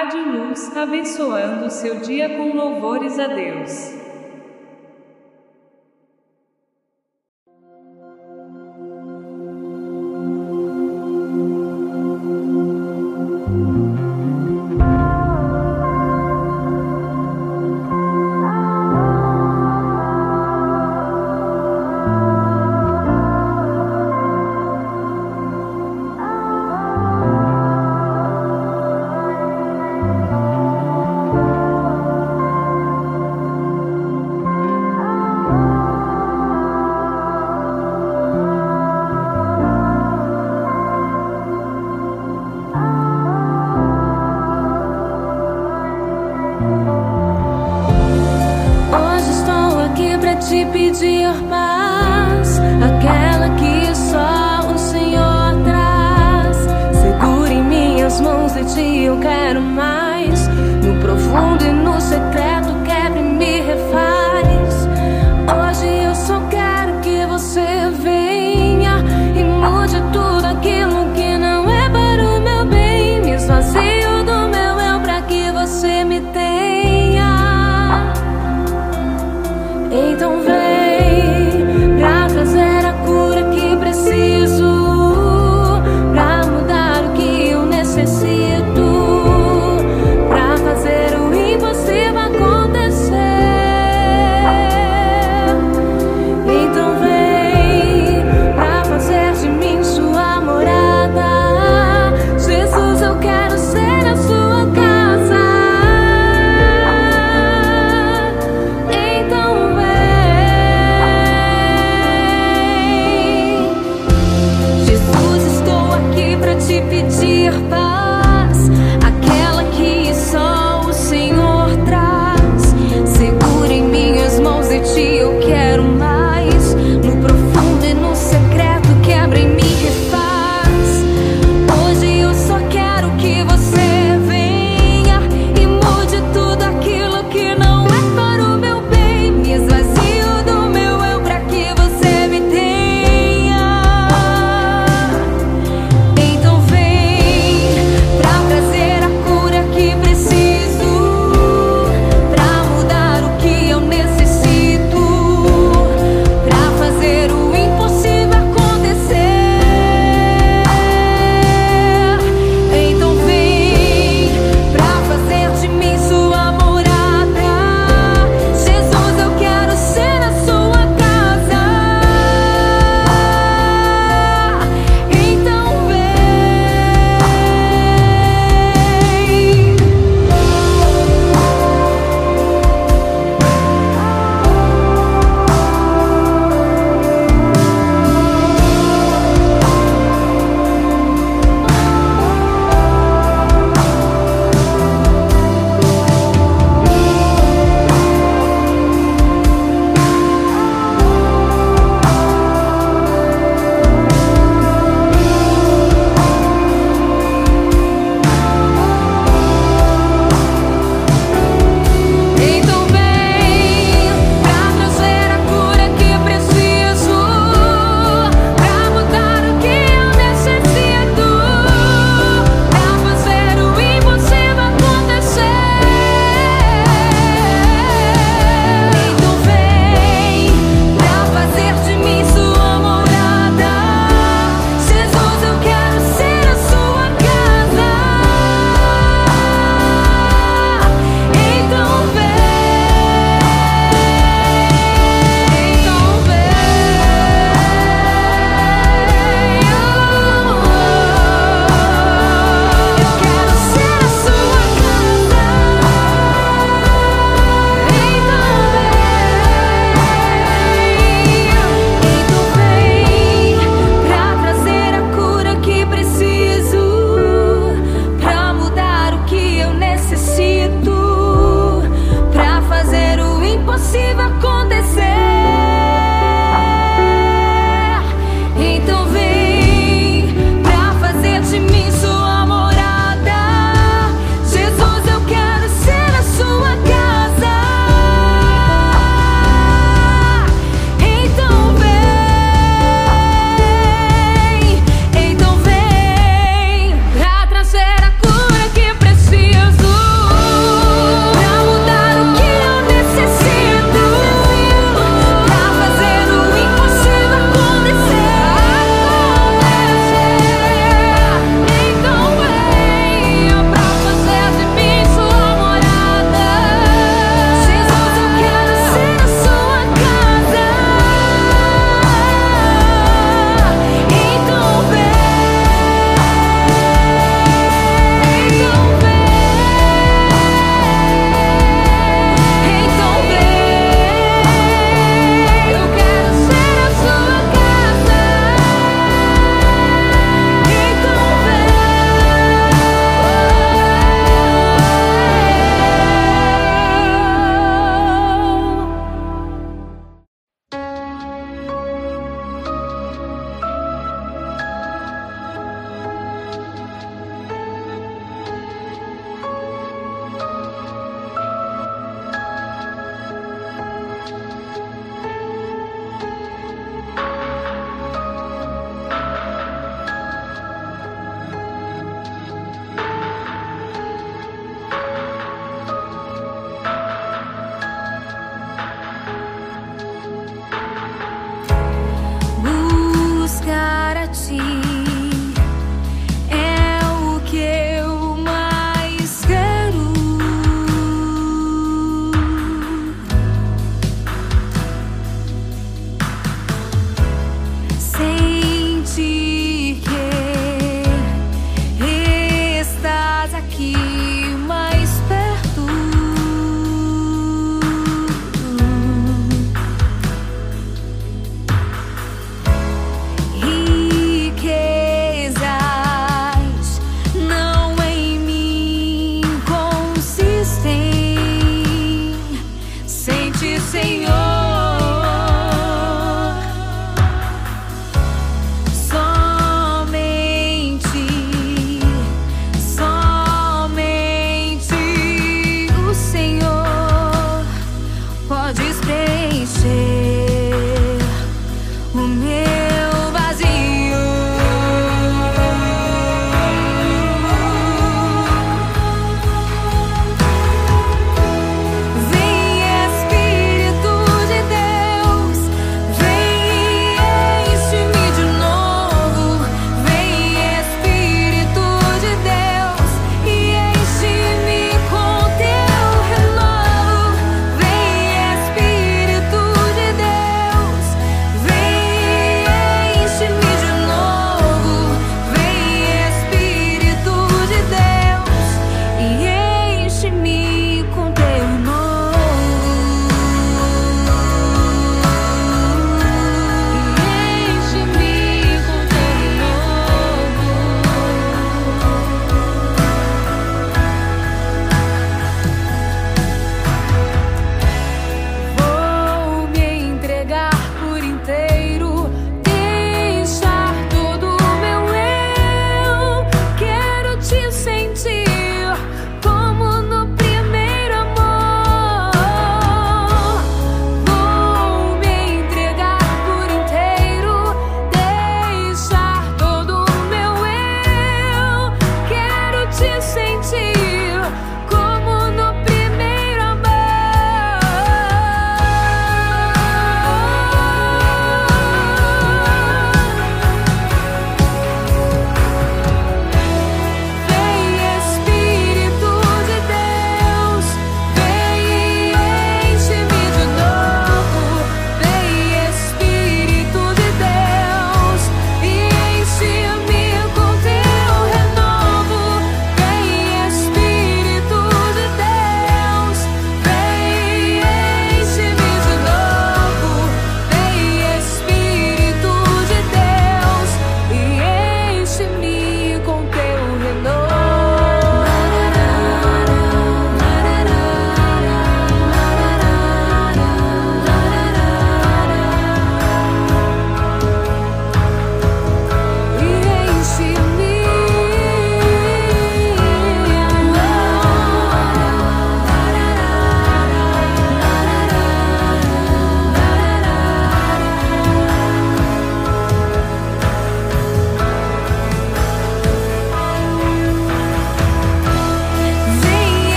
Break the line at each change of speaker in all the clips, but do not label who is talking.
Rádio Luz, abençoando seu dia com louvores a Deus.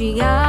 E
te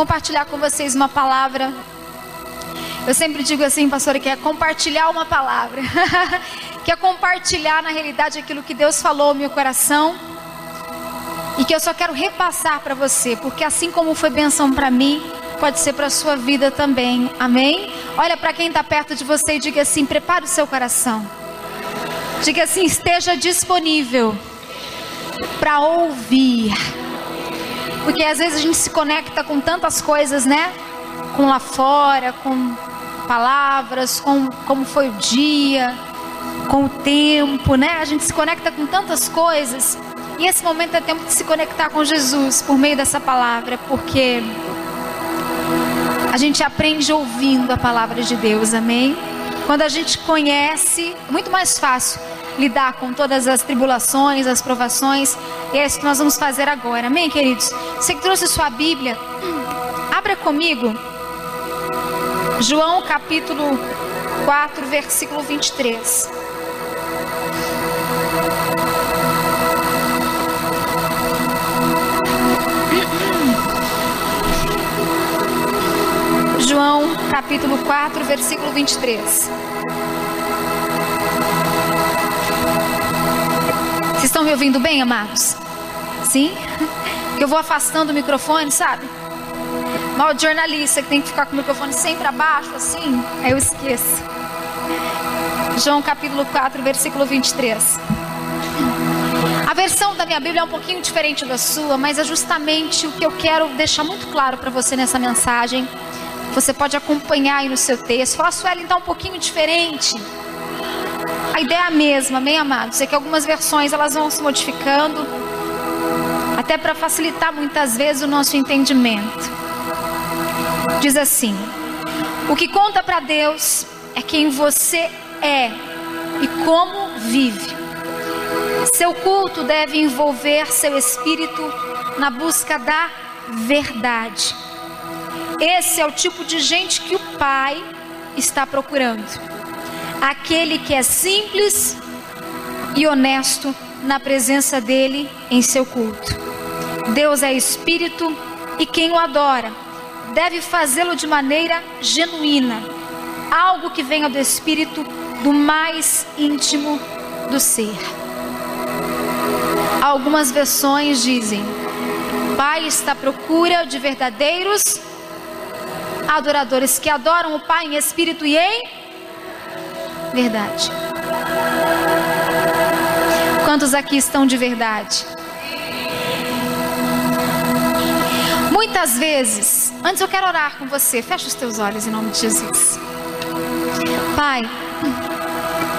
compartilhar com vocês uma palavra. Eu sempre digo assim, pastora, que é compartilhar uma palavra. que é compartilhar na realidade aquilo que Deus falou no meu coração. E que eu só quero repassar para você, porque assim como foi benção para mim, pode ser para a sua vida também. Amém? Olha para quem está perto de você e diga assim: prepare o seu coração. Diga assim: esteja disponível para ouvir. Porque às vezes a gente se conecta com tantas coisas, né? Com lá fora, com palavras, com como foi o dia, com o tempo, né? A gente se conecta com tantas coisas. E esse momento é tempo de se conectar com Jesus por meio dessa palavra, porque a gente aprende ouvindo a palavra de Deus, amém? Quando a gente conhece, muito mais fácil lidar com todas as tribulações, as provações. E é isso que nós vamos fazer agora. Amém, queridos? Você que trouxe sua Bíblia, abra comigo. João capítulo 4, versículo 23. João capítulo 4, versículo 23. Estão me ouvindo bem, amados? Sim? Eu vou afastando o microfone, sabe? Mal de jornalista que tem que ficar com o microfone sempre abaixo, assim. Aí eu esqueço. João capítulo 4, versículo 23. A versão da minha Bíblia é um pouquinho diferente da sua, mas é justamente o que eu quero deixar muito claro para você nessa mensagem. Você pode acompanhar aí no seu texto. Fala, Sueli, então um pouquinho diferente. A ideia é a mesma, amém, amados? É que algumas versões elas vão se modificando, até para facilitar muitas vezes o nosso entendimento. Diz assim: O que conta para Deus é quem você é e como vive. Seu culto deve envolver seu espírito na busca da verdade. Esse é o tipo de gente que o Pai está procurando aquele que é simples e honesto na presença dele em seu culto. Deus é espírito e quem o adora deve fazê-lo de maneira genuína, algo que venha do espírito do mais íntimo do ser. Algumas versões dizem: Pai está à procura de verdadeiros adoradores que adoram o Pai em espírito e em verdade? Quantos aqui estão de verdade? Muitas vezes, antes eu quero orar com você, fecha os teus olhos em nome de Jesus. Pai,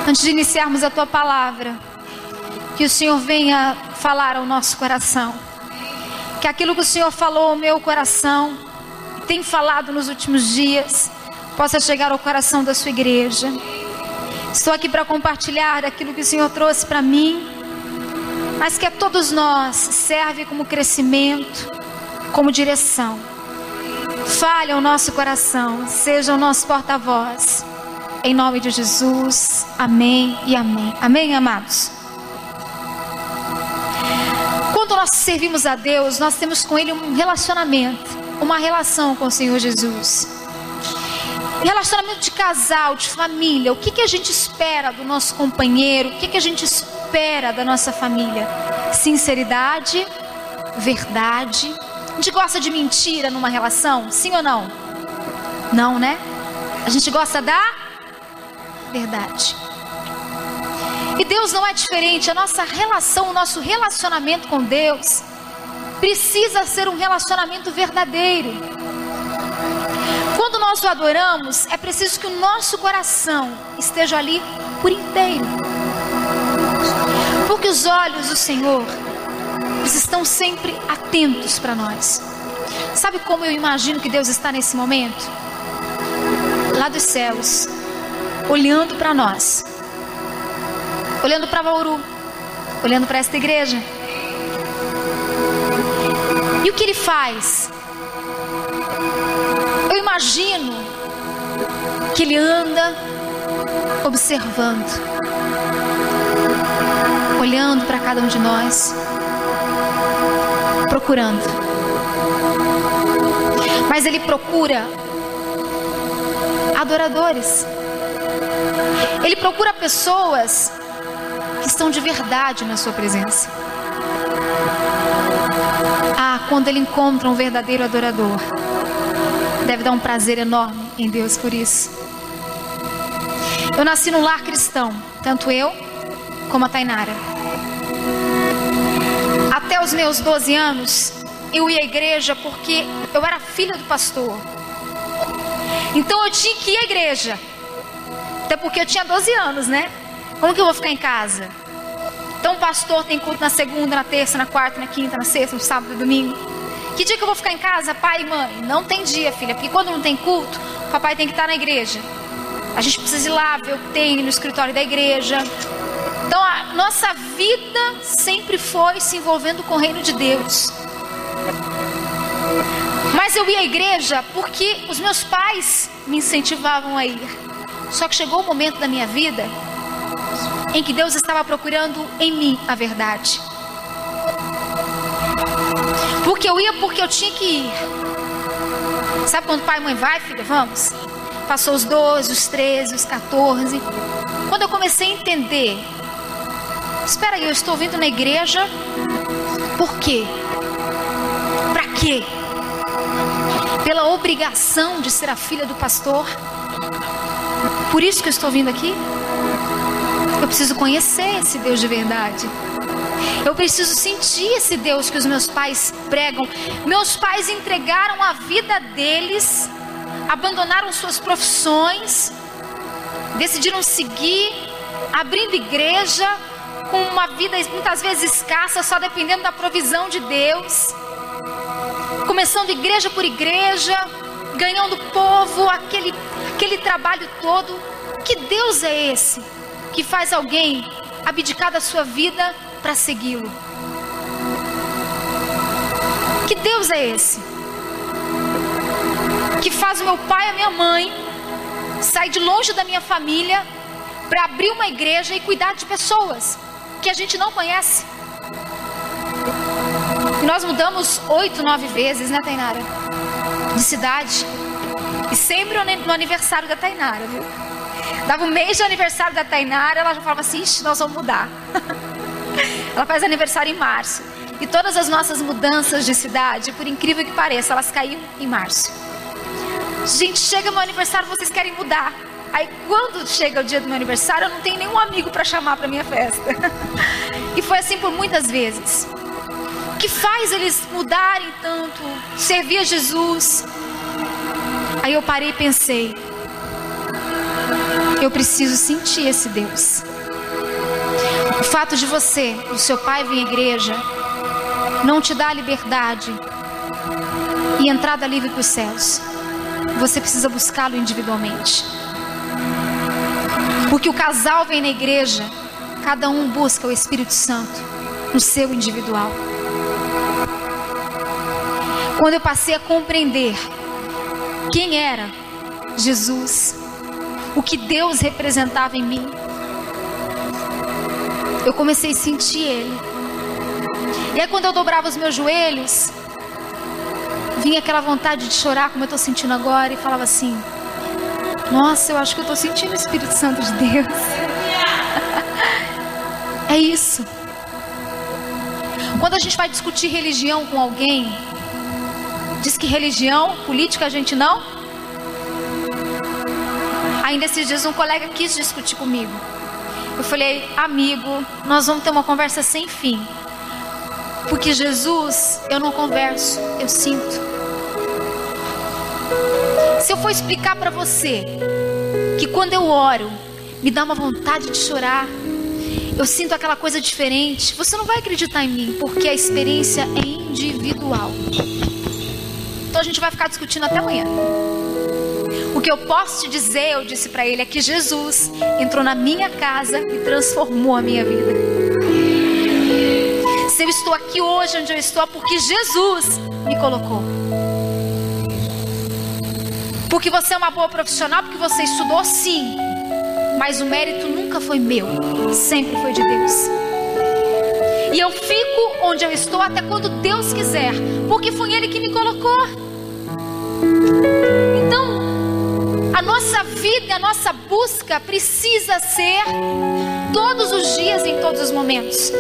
antes de iniciarmos a tua palavra, que o Senhor venha falar ao nosso coração. Que aquilo que o Senhor falou ao meu coração, tem falado nos últimos dias, possa chegar ao coração da sua igreja. Estou aqui para compartilhar daquilo que o Senhor trouxe para mim, mas que a todos nós serve como crescimento, como direção. Fale ao nosso coração, seja o nosso porta-voz. Em nome de Jesus, amém e amém. Amém, amados? Quando nós servimos a Deus, nós temos com Ele um relacionamento, uma relação com o Senhor Jesus. Relacionamento de casal, de família. O que, que a gente espera do nosso companheiro? O que, que a gente espera da nossa família? Sinceridade, verdade. A gente gosta de mentira numa relação? Sim ou não? Não, né? A gente gosta da verdade. E Deus não é diferente. A nossa relação, o nosso relacionamento com Deus precisa ser um relacionamento verdadeiro. Quando nós o adoramos, é preciso que o nosso coração esteja ali por inteiro. Porque os olhos do Senhor, eles estão sempre atentos para nós. Sabe como eu imagino que Deus está nesse momento? Lá dos céus, olhando para nós, olhando para Bauru, olhando para esta igreja. E o que ele faz? Imagino que ele anda observando. olhando para cada um de nós, procurando. Mas Ele procura adoradores. Ele procura pessoas que estão de verdade na Sua presença. Ah, quando Ele encontra um verdadeiro adorador, deve dar um prazer enorme em Deus por isso. Eu nasci num lar cristão, tanto eu como a Tainara. Até os meus 12 anos, eu ia à igreja porque eu era filha do pastor. Então eu tinha que ir à igreja. Até porque eu tinha 12 anos, né? Como que eu vou ficar em casa? Então o pastor tem culto na segunda, na terça, na quarta, na quinta, na sexta, no sábado e domingo. Que dia que eu vou ficar em casa, pai e mãe? Não tem dia, filha, porque quando não tem culto, o papai tem que estar na igreja. A gente precisa ir lá ver o que tem no escritório da igreja. Então a nossa vida sempre foi se envolvendo com o reino de Deus. Mas eu ia à igreja porque os meus pais me incentivavam a ir. Só que chegou o um momento da minha vida em que Deus estava procurando em mim a verdade. Porque eu ia porque eu tinha que ir. Sabe quando pai e mãe vai, filha? Vamos. Passou os 12, os 13, os 14. Quando eu comecei a entender, espera aí, eu estou vindo na igreja, por quê? Para quê? Pela obrigação de ser a filha do pastor? Por isso que eu estou vindo aqui? Eu preciso conhecer esse Deus de verdade. Eu preciso sentir esse Deus que os meus pais pregam. Meus pais entregaram a vida deles, abandonaram suas profissões, decidiram seguir, abrindo igreja, com uma vida muitas vezes escassa, só dependendo da provisão de Deus. Começando igreja por igreja, ganhando povo, aquele, aquele trabalho todo. Que Deus é esse que faz alguém abdicar da sua vida para segui-lo. Que Deus é esse? Que faz o meu pai e a minha mãe sair de longe da minha família para abrir uma igreja e cuidar de pessoas que a gente não conhece. E nós mudamos oito, nove vezes, né, Tainara? De cidade. E sempre no aniversário da Tainara, viu? Dava o mês de aniversário da Tainara, ela já falava assim: nós vamos mudar. Ela faz aniversário em março. E todas as nossas mudanças de cidade, por incrível que pareça, elas caíam em março. Gente, chega meu aniversário, vocês querem mudar. Aí quando chega o dia do meu aniversário, eu não tenho nenhum amigo para chamar para minha festa. E foi assim por muitas vezes. O que faz eles mudarem tanto, servir a Jesus? Aí eu parei e pensei: eu preciso sentir esse Deus. O fato de você, o seu pai vir à igreja, não te dá liberdade e entrada livre para os céus. Você precisa buscá-lo individualmente. Porque o casal vem na igreja, cada um busca o Espírito Santo no seu individual. Quando eu passei a compreender quem era Jesus, o que Deus representava em mim, eu comecei a sentir Ele. E aí, quando eu dobrava os meus joelhos, vinha aquela vontade de chorar, como eu estou sentindo agora, e falava assim: Nossa, eu acho que eu estou sentindo o Espírito Santo de Deus. é isso. Quando a gente vai discutir religião com alguém, diz que religião, política a gente não. Ainda esses dias um colega quis discutir comigo. Eu falei, amigo, nós vamos ter uma conversa sem fim. Porque Jesus, eu não converso, eu sinto. Se eu for explicar para você que quando eu oro, me dá uma vontade de chorar, eu sinto aquela coisa diferente, você não vai acreditar em mim, porque a experiência é individual. Então a gente vai ficar discutindo até amanhã. O que eu posso te dizer, eu disse para ele, é que Jesus entrou na minha casa e transformou a minha vida. Se eu estou aqui hoje onde eu estou, é porque Jesus me colocou. Porque você é uma boa profissional, porque você estudou sim. Mas o mérito nunca foi meu, sempre foi de Deus. E eu fico onde eu estou até quando Deus quiser, porque foi Ele que me colocou. Nossa vida, a nossa busca precisa ser todos os dias, em todos os momentos.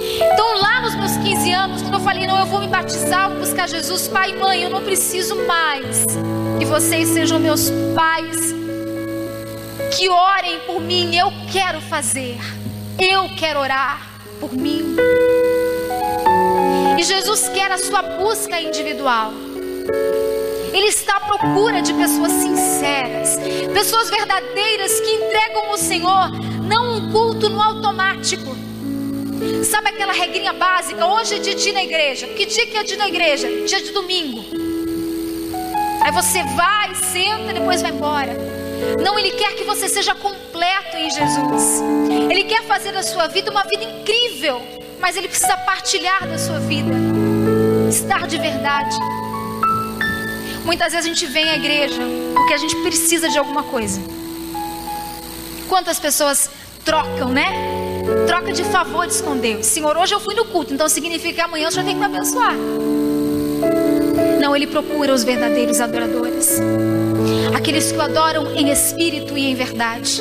Então, lá nos meus 15 anos, quando eu falei, não, eu vou me batizar, vou buscar Jesus, pai e mãe, eu não preciso mais que vocês sejam meus pais, que orem por mim, eu quero fazer, eu quero orar por mim. E Jesus quer a sua busca individual. Ele está à procura de pessoas sinceras, pessoas verdadeiras que entregam ao Senhor não um culto no automático. Sabe aquela regrinha básica? Hoje é dia de ir na igreja. Que dia que é dia na igreja? Dia de domingo. Aí você vai, senta, depois vai embora. Não, Ele quer que você seja completo em Jesus. Ele quer fazer da sua vida uma vida incrível. Mas Ele precisa partilhar da sua vida. Estar de verdade. Muitas vezes a gente vem à igreja porque a gente precisa de alguma coisa. Quantas pessoas trocam, né? Troca de favores com Deus. Senhor, hoje eu fui no culto, então significa que amanhã eu já tenho que me abençoar. Não, Ele procura os verdadeiros adoradores. Aqueles que o adoram em espírito e em verdade.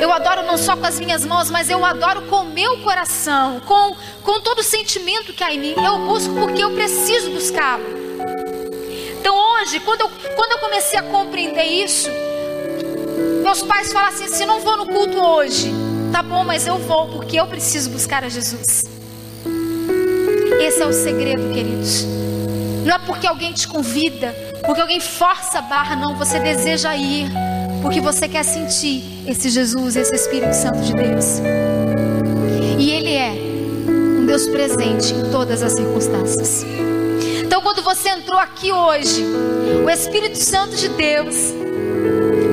Eu adoro não só com as minhas mãos, mas eu adoro com o meu coração, com, com todo o sentimento que há em mim. Eu busco porque eu preciso buscá-lo. Então hoje, quando eu, quando eu comecei a compreender isso, meus pais falam assim: se não vou no culto hoje, Tá bom, mas eu vou porque eu preciso buscar a Jesus. Esse é o segredo, queridos. Não é porque alguém te convida, porque alguém força a barra, não. Você deseja ir, porque você quer sentir esse Jesus, esse Espírito Santo de Deus. E Ele é um Deus presente em todas as circunstâncias. Então, quando você entrou aqui hoje, o Espírito Santo de Deus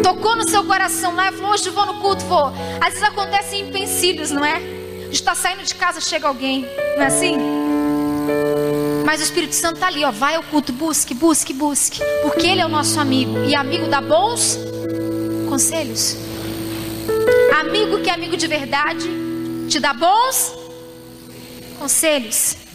tocou no seu coração lá e falou: Hoje vou no culto, vou. Às vezes acontece em empecilhos, não é? A gente está saindo de casa, chega alguém, não é assim? Mas o Espírito Santo está ali, ó, vai ao culto, busque, busque, busque, porque Ele é o nosso amigo e amigo dá bons conselhos. Amigo que é amigo de verdade, te dá bons conselhos.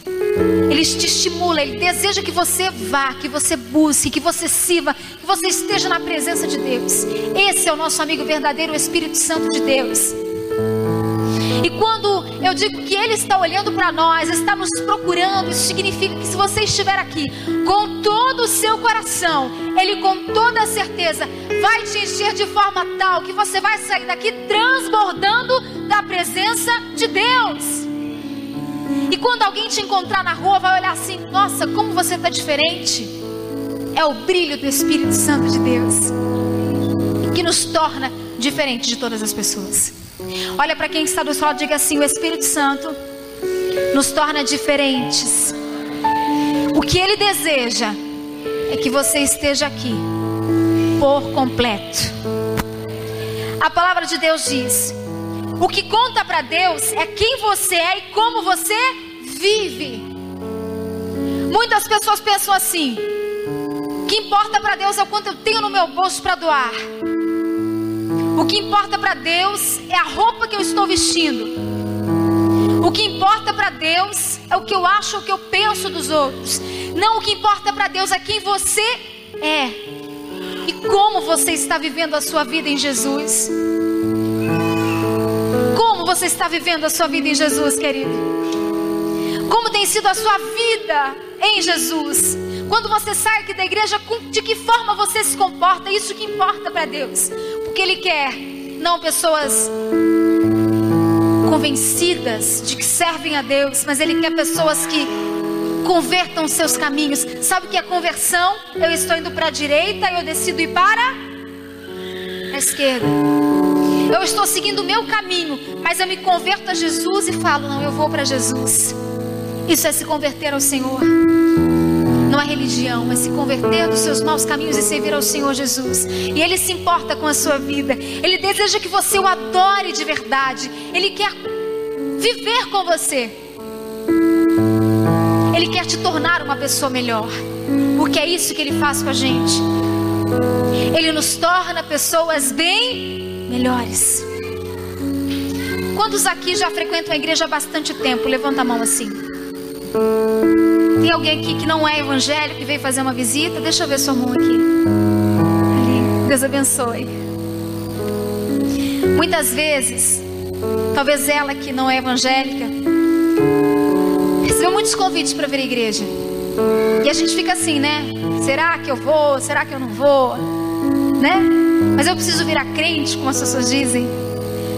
Ele te estimula, ele deseja que você vá, que você busque, que você sirva, que você esteja na presença de Deus. Esse é o nosso amigo verdadeiro, o Espírito Santo de Deus. E quando eu digo que Ele está olhando para nós, está nos procurando, isso significa que se você estiver aqui com todo o seu coração, Ele com toda a certeza vai te encher de forma tal que você vai sair daqui transbordando da presença de Deus. E quando alguém te encontrar na rua, vai olhar assim: nossa, como você está diferente. É o brilho do Espírito Santo de Deus que nos torna diferente de todas as pessoas. Olha para quem está do seu lado e diga assim: o Espírito Santo nos torna diferentes. O que ele deseja é que você esteja aqui por completo. A palavra de Deus diz: o que conta para Deus é quem você é e como você vive. Muitas pessoas pensam assim: que importa para Deus é o quanto eu tenho no meu bolso para doar. O que importa para Deus é a roupa que eu estou vestindo. O que importa para Deus é o que eu acho, o que eu penso dos outros. Não o que importa para Deus é quem você é e como você está vivendo a sua vida em Jesus. Como você está vivendo a sua vida em Jesus, querido? Tem sido a sua vida em Jesus? Quando você sai aqui da igreja, de que forma você se comporta? Isso que importa para Deus. Porque Ele quer não pessoas convencidas de que servem a Deus, mas Ele quer pessoas que convertam seus caminhos. Sabe o que é conversão? Eu estou indo para a direita e eu decido ir para a esquerda. Eu estou seguindo o meu caminho, mas eu me converto a Jesus e falo: não, eu vou para Jesus. Isso é se converter ao Senhor. Não é religião, é se converter dos seus maus caminhos e servir ao Senhor Jesus. E Ele se importa com a sua vida. Ele deseja que você o adore de verdade. Ele quer viver com você. Ele quer te tornar uma pessoa melhor. Porque é isso que Ele faz com a gente. Ele nos torna pessoas bem melhores. Quantos aqui já frequentam a igreja há bastante tempo? Levanta a mão assim. Tem alguém aqui que não é evangélico que veio fazer uma visita? Deixa eu ver sua mão aqui. Ali. Deus abençoe. Muitas vezes, talvez ela que não é evangélica, recebeu muitos convites para vir à igreja. E a gente fica assim, né? Será que eu vou? Será que eu não vou? Né? Mas eu preciso virar crente, como as pessoas dizem.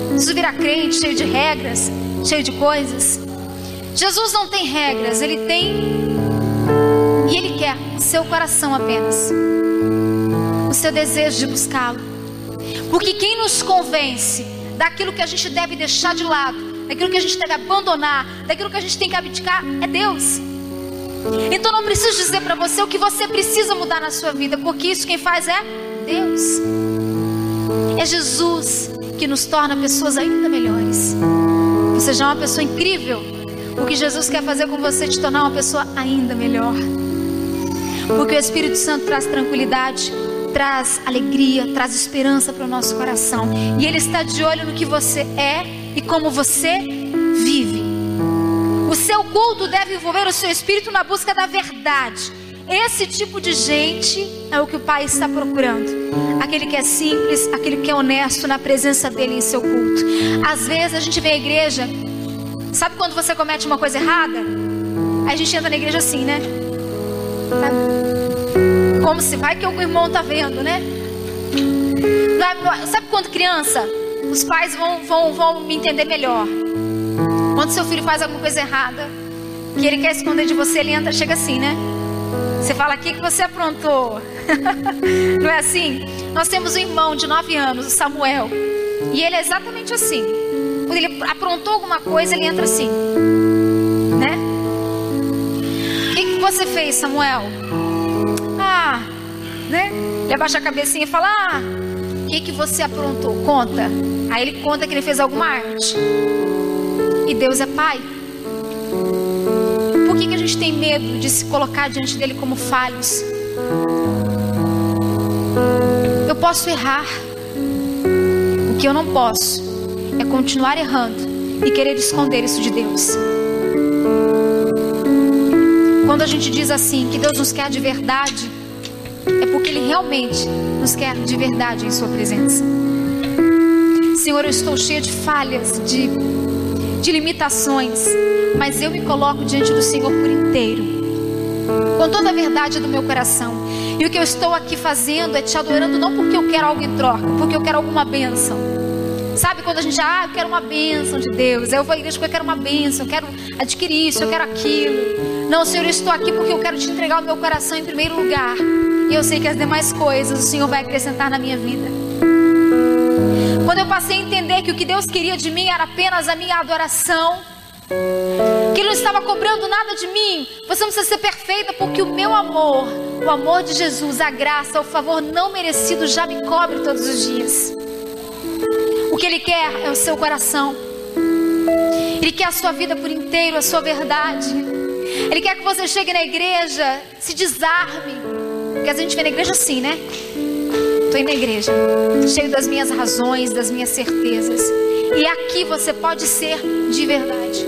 Preciso virar crente, cheio de regras, cheio de coisas. Jesus não tem regras, ele tem e ele quer o seu coração apenas. O seu desejo de buscá-lo. Porque quem nos convence daquilo que a gente deve deixar de lado, daquilo que a gente deve abandonar, daquilo que a gente tem que abdicar, é Deus. Então não preciso dizer para você o que você precisa mudar na sua vida, porque isso quem faz é Deus. É Jesus que nos torna pessoas ainda melhores. Você já é uma pessoa incrível. O que Jesus quer fazer com você é te tornar uma pessoa ainda melhor. Porque o Espírito Santo traz tranquilidade, traz alegria, traz esperança para o nosso coração. E Ele está de olho no que você é e como você vive. O seu culto deve envolver o seu espírito na busca da verdade. Esse tipo de gente é o que o Pai está procurando. Aquele que é simples, aquele que é honesto na presença dele em seu culto. Às vezes a gente vem à igreja, sabe quando você comete uma coisa errada? Aí a gente entra na igreja assim, né? Como se vai que o irmão tá vendo, né? Sabe quando criança, os pais vão, vão, vão me entender melhor. Quando seu filho faz alguma coisa errada, que ele quer esconder de você, ele entra, chega assim, né? Você fala aqui que você aprontou. Não é assim? Nós temos um irmão de 9 anos, o Samuel. E ele é exatamente assim. Quando ele aprontou alguma coisa, ele entra assim. Né? O que, que você fez, Samuel? Ah, né? Ele abaixa a cabecinha e fala: Ah, o que, que você aprontou? Conta. Aí ele conta que ele fez alguma arte. E Deus é pai. Por que, que a gente tem medo de se colocar diante dele como falhos? Eu posso errar. O que eu não posso é continuar errando e querer esconder isso de Deus. Quando a gente diz assim que Deus nos quer de verdade, é porque Ele realmente nos quer de verdade em Sua presença. Senhor, eu estou cheia de falhas, de, de limitações, mas eu me coloco diante do Senhor por inteiro, com toda a verdade do meu coração. E o que eu estou aqui fazendo é te adorando, não porque eu quero algo em troca, porque eu quero alguma bênção. Sabe quando a gente, ah, eu quero uma bênção de Deus, eu vou à igreja porque eu quero uma bênção, eu quero adquirir isso, eu quero aquilo. Não, Senhor, eu estou aqui porque eu quero te entregar o meu coração em primeiro lugar. E eu sei que as demais coisas o Senhor vai acrescentar na minha vida. Quando eu passei a entender que o que Deus queria de mim era apenas a minha adoração, que Ele não estava cobrando nada de mim, você não precisa ser perfeita, porque o meu amor, o amor de Jesus, a graça, o favor não merecido já me cobre todos os dias. O que Ele quer é o seu coração, Ele quer a sua vida por inteiro, a sua verdade. Ele quer que você chegue na igreja, se desarme, porque a gente vem na igreja assim, né? Estou indo na igreja, cheio das minhas razões, das minhas certezas. E aqui você pode ser de verdade.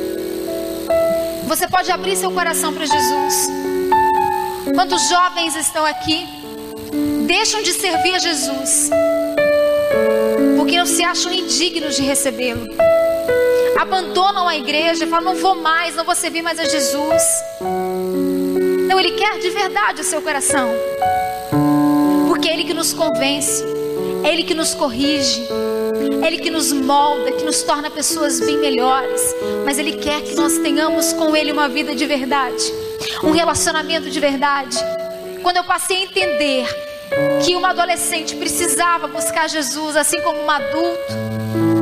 Você pode abrir seu coração para Jesus. Quantos jovens estão aqui? Deixam de servir a Jesus não se acham indignos de recebê-lo. Abandonam a igreja e falam: não vou mais, não vou servir mais a Jesus. Não, Ele quer de verdade o seu coração, porque é Ele que nos convence, é Ele que nos corrige, é Ele que nos molda, que nos torna pessoas bem melhores. Mas Ele quer que nós tenhamos com Ele uma vida de verdade, um relacionamento de verdade. Quando eu passei a entender que uma adolescente precisava buscar Jesus, assim como um adulto,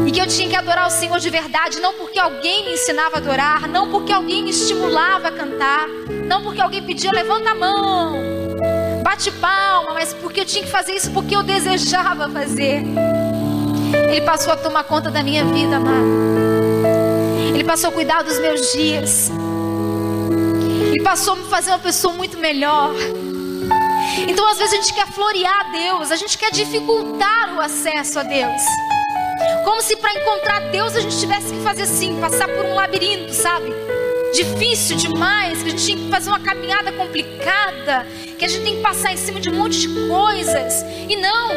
e que eu tinha que adorar o Senhor de verdade, não porque alguém me ensinava a adorar, não porque alguém me estimulava a cantar, não porque alguém pedia levanta a mão, bate palma, mas porque eu tinha que fazer isso porque eu desejava fazer. Ele passou a tomar conta da minha vida, amado. Ele passou a cuidar dos meus dias. Ele passou a me fazer uma pessoa muito melhor. Então, às vezes, a gente quer florear Deus, a gente quer dificultar o acesso a Deus. Como se para encontrar Deus a gente tivesse que fazer assim, passar por um labirinto, sabe? Difícil demais, que a gente tinha que fazer uma caminhada complicada, que a gente tem que passar em cima de um monte de coisas. E não.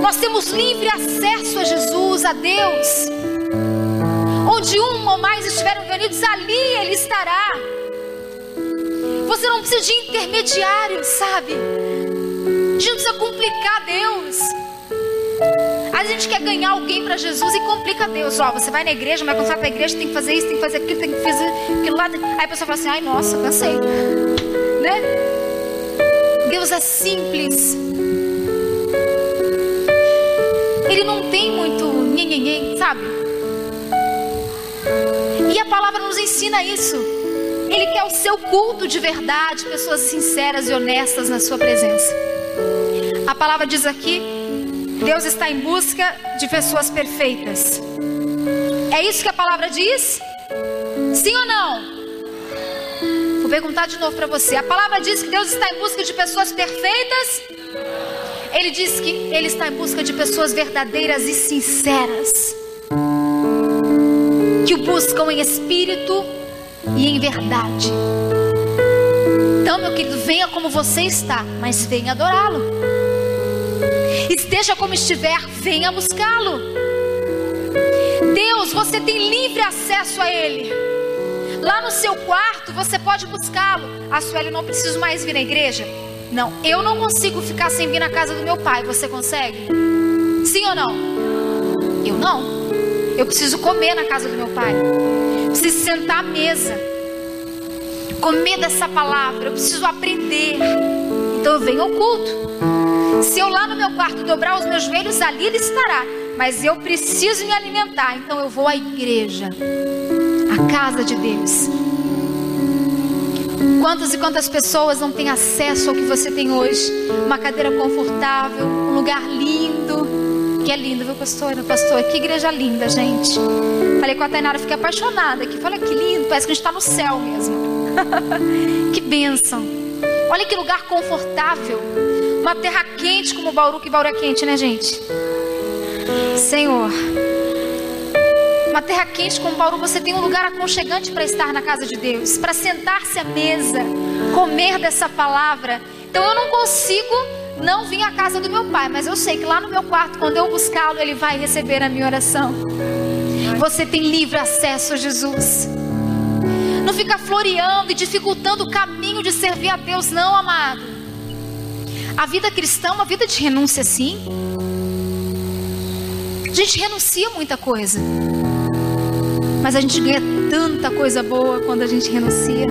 Nós temos livre acesso a Jesus, a Deus. Onde um ou mais estiverem reunidos, ali Ele estará. Você não precisa de intermediário, sabe? A gente não precisa complicar Deus. A gente quer ganhar alguém para Jesus e complica Deus. Ó, você vai na igreja, mas quando você vai para a igreja, tem que fazer isso, tem que fazer aquilo, tem que fazer aquilo lá. Aí a pessoa fala assim: ai, nossa, cansei. Né? Deus é simples. Ele não tem muito ninguém, sabe? E a palavra nos ensina isso. Ele quer o seu culto de verdade, pessoas sinceras e honestas na sua presença. A palavra diz aqui: Deus está em busca de pessoas perfeitas. É isso que a palavra diz? Sim ou não? Vou perguntar de novo para você. A palavra diz que Deus está em busca de pessoas perfeitas? Ele diz que Ele está em busca de pessoas verdadeiras e sinceras, que o buscam em espírito e em verdade. Então, meu querido, venha como você está, mas venha adorá-lo. Esteja como estiver, venha buscá-lo. Deus, você tem livre acesso a Ele. Lá no seu quarto, você pode buscá-lo. A Sueli não preciso mais vir na igreja. Não, eu não consigo ficar sem vir na casa do meu pai. Você consegue? Sim ou não? Eu não. Eu preciso comer na casa do meu pai. Preciso sentar à mesa. Comer dessa palavra. Eu preciso aprender. Então eu venho ao culto. Se eu lá no meu quarto dobrar os meus joelhos, ali ele estará. Mas eu preciso me alimentar. Então eu vou à igreja. A casa de Deus. Quantas e quantas pessoas não têm acesso ao que você tem hoje? Uma cadeira confortável, um lugar lindo. Que é lindo, viu, pastora? Pastor, que igreja linda, gente. Falei com a Tainara, fiquei apaixonada aqui. Olha que lindo, parece que a gente está no céu mesmo. que bênção. Olha que lugar confortável. Uma terra quente como Bauru, que Bauru é quente, né, gente? Senhor. Uma terra quente como Bauru, você tem um lugar aconchegante para estar na casa de Deus, para sentar-se à mesa, comer dessa palavra. Então eu não consigo não vir à casa do meu pai, mas eu sei que lá no meu quarto, quando eu buscá-lo, ele vai receber a minha oração. Você tem livre acesso a Jesus. Não fica floreando e dificultando o caminho de servir a Deus, não, amado. A vida cristã é uma vida de renúncia, sim. A gente renuncia muita coisa. Mas a gente ganha tanta coisa boa quando a gente renuncia.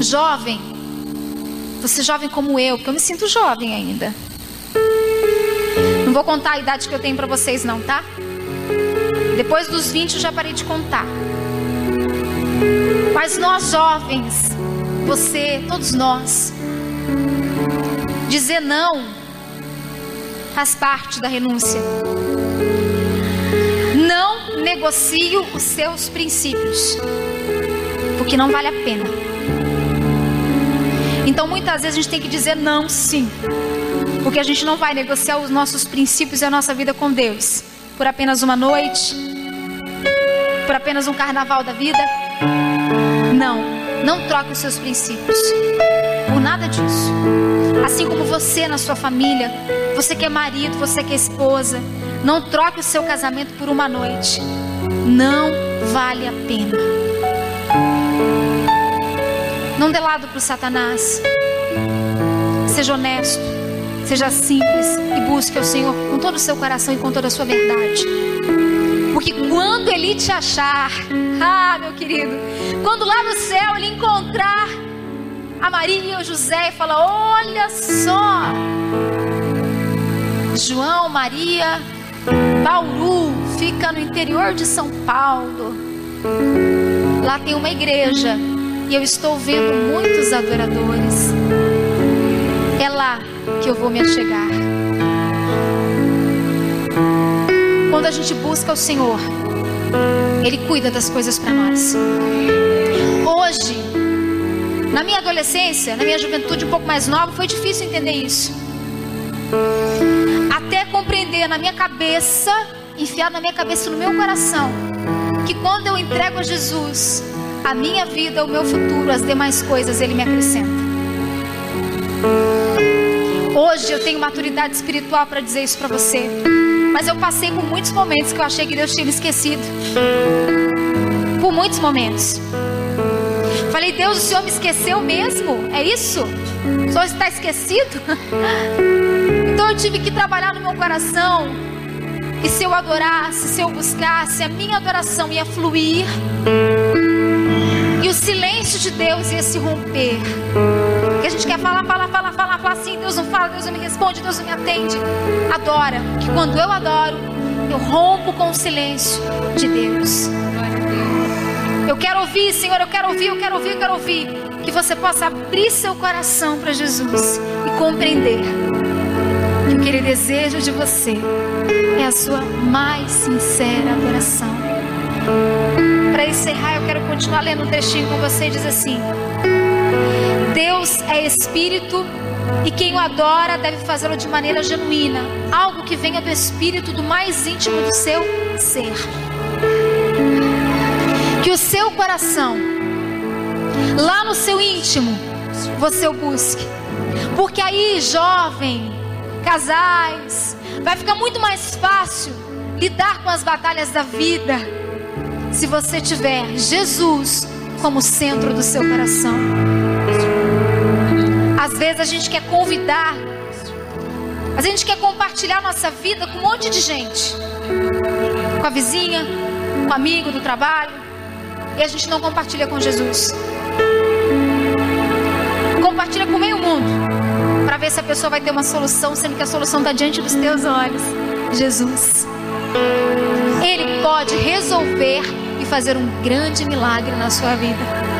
Jovem, você jovem como eu, porque eu me sinto jovem ainda. Não vou contar a idade que eu tenho para vocês não, tá? Depois dos 20 eu já parei de contar. Mas nós jovens, você, todos nós, dizer não faz parte da renúncia. Não negocie os seus princípios, porque não vale a pena. Então muitas vezes a gente tem que dizer não, sim, porque a gente não vai negociar os nossos princípios e a nossa vida com Deus por apenas uma noite, por apenas um carnaval da vida. Não, não troque os seus princípios por nada disso. Assim como você na sua família, você que é marido, você que é esposa, não troque o seu casamento por uma noite. Não vale a pena. Não dê lado para o Satanás. Seja honesto, seja simples e busque o Senhor com todo o seu coração e com toda a sua verdade. Porque quando ele te achar, ah, meu querido, quando lá no céu ele encontrar a Maria e o José e falar: Olha só, João, Maria, Bauru, fica no interior de São Paulo. Lá tem uma igreja e eu estou vendo muitos adoradores. É lá que eu vou me achegar. Quando a gente busca o Senhor, Ele cuida das coisas para nós. Hoje, na minha adolescência, na minha juventude um pouco mais nova, foi difícil entender isso. Até compreender na minha cabeça, enfiado na minha cabeça, no meu coração, que quando eu entrego a Jesus a minha vida, o meu futuro, as demais coisas, Ele me acrescenta. Hoje eu tenho maturidade espiritual para dizer isso para você. Mas eu passei por muitos momentos que eu achei que Deus tinha me esquecido. Por muitos momentos. Falei, Deus, o Senhor me esqueceu mesmo? É isso? O Senhor está esquecido? então eu tive que trabalhar no meu coração. E se eu adorasse, se eu buscasse, a minha adoração ia fluir. E o silêncio de Deus ia se romper. Que a gente quer falar, falar, falar, falar, falar assim. Deus não fala, Deus não me responde, Deus não me atende. Adora. Que quando eu adoro, eu rompo com o silêncio de Deus. Eu quero ouvir, Senhor, eu quero ouvir, eu quero ouvir, eu quero ouvir. Que você possa abrir seu coração para Jesus e compreender que o que Ele deseja de você é a sua mais sincera adoração. Para encerrar, eu quero continuar lendo um textinho com você. Diz assim: Deus é espírito e quem o adora deve fazê-lo de maneira genuína, algo que venha do espírito do mais íntimo do seu ser. Que o seu coração, lá no seu íntimo, você o busque. Porque aí, jovem, casais, vai ficar muito mais fácil lidar com as batalhas da vida se você tiver Jesus como centro do seu coração. Às vezes a gente quer convidar, a gente quer compartilhar nossa vida com um monte de gente, com a vizinha, com o amigo do trabalho, e a gente não compartilha com Jesus. Compartilha com meio mundo, para ver se a pessoa vai ter uma solução, sendo que a solução está diante dos teus olhos. Jesus. Ele pode resolver e fazer um grande milagre na sua vida.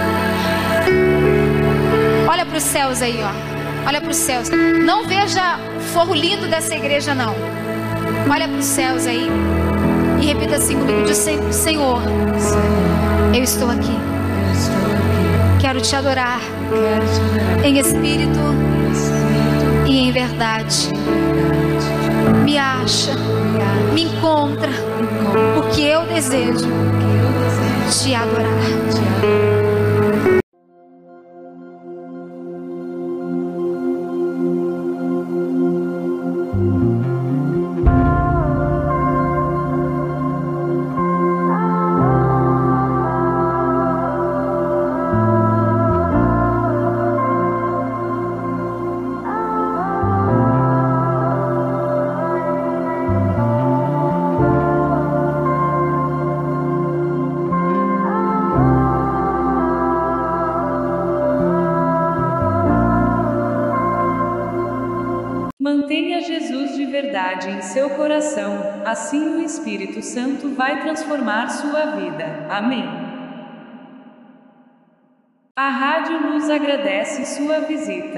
Para os céus aí, ó. Olha para os céus. Não veja o forro lindo dessa igreja, não. Olha para os céus aí e repita assim comigo: Diz, Senhor, eu estou aqui. Quero te adorar em espírito e em verdade. Me acha, me encontra, porque eu desejo te adorar.
Vai transformar sua vida. Amém. A Rádio Luz agradece sua visita.